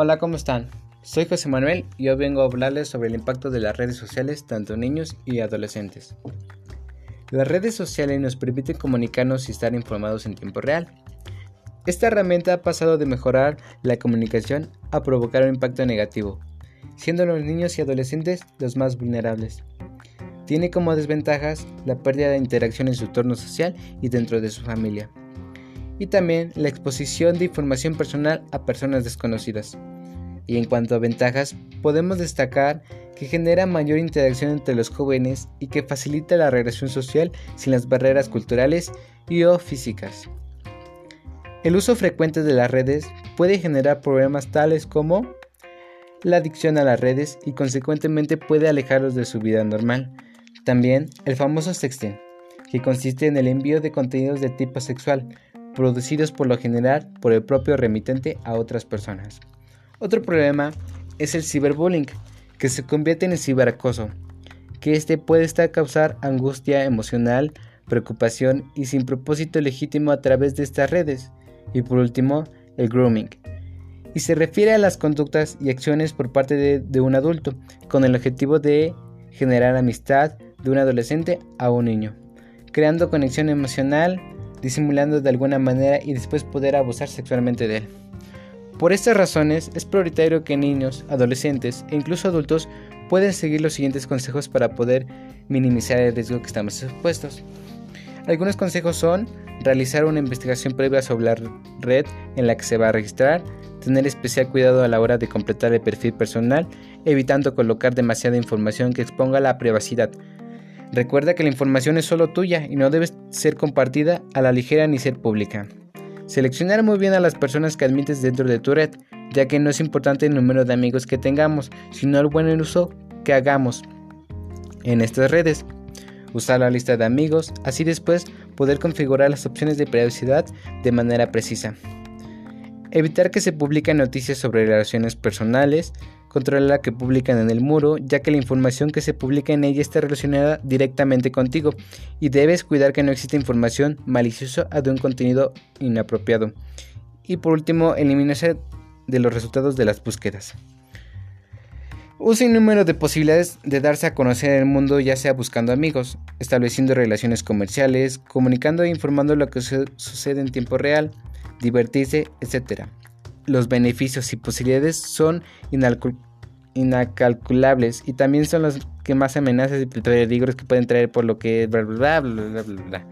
Hola, ¿cómo están? Soy José Manuel y hoy vengo a hablarles sobre el impacto de las redes sociales tanto en niños y adolescentes. Las redes sociales nos permiten comunicarnos y estar informados en tiempo real. Esta herramienta ha pasado de mejorar la comunicación a provocar un impacto negativo, siendo los niños y adolescentes los más vulnerables. Tiene como desventajas la pérdida de interacción en su entorno social y dentro de su familia y también la exposición de información personal a personas desconocidas. Y en cuanto a ventajas, podemos destacar que genera mayor interacción entre los jóvenes y que facilita la relación social sin las barreras culturales y o físicas. El uso frecuente de las redes puede generar problemas tales como la adicción a las redes y consecuentemente puede alejarlos de su vida normal. También el famoso sexting, que consiste en el envío de contenidos de tipo sexual, producidos por lo general por el propio remitente a otras personas. Otro problema es el ciberbullying, que se convierte en el ciberacoso, que este puede estar causar angustia emocional, preocupación y sin propósito legítimo a través de estas redes. Y por último, el grooming, y se refiere a las conductas y acciones por parte de, de, un adulto, con el objetivo de generar amistad de un adolescente a un niño, creando conexión emocional, disimulando de alguna manera y después poder abusar sexualmente de él. Por estas razones es prioritario que niños, adolescentes e incluso adultos puedan seguir los siguientes consejos para poder minimizar el riesgo que estamos expuestos. Algunos consejos son realizar una investigación previa sobre la red en la que se va a registrar, tener especial cuidado a la hora de completar el perfil personal, evitando colocar demasiada información que exponga la privacidad, Recuerda que la información es solo tuya y no debe ser compartida a la ligera ni ser pública. Seleccionar muy bien a las personas que admites dentro de tu red, ya que no es importante el número de amigos que tengamos, sino el buen uso que hagamos en estas redes. Usar la lista de amigos, así después poder configurar las opciones de privacidad de manera precisa. Evitar que se publiquen noticias sobre relaciones personales, controla la que publican en el muro, ya que la información que se publica en ella está relacionada directamente contigo y debes cuidar que no exista información maliciosa de un contenido inapropiado. Y por último, eliminarse de los resultados de las búsquedas. Un número de posibilidades de darse a conocer en el mundo, ya sea buscando amigos, estableciendo relaciones comerciales, comunicando e informando lo que sucede en tiempo real, divertirse, etc los beneficios y posibilidades son inacalculables y también son los que más amenazas y peligros que pueden traer por lo que bla bla bla bla bla. bla.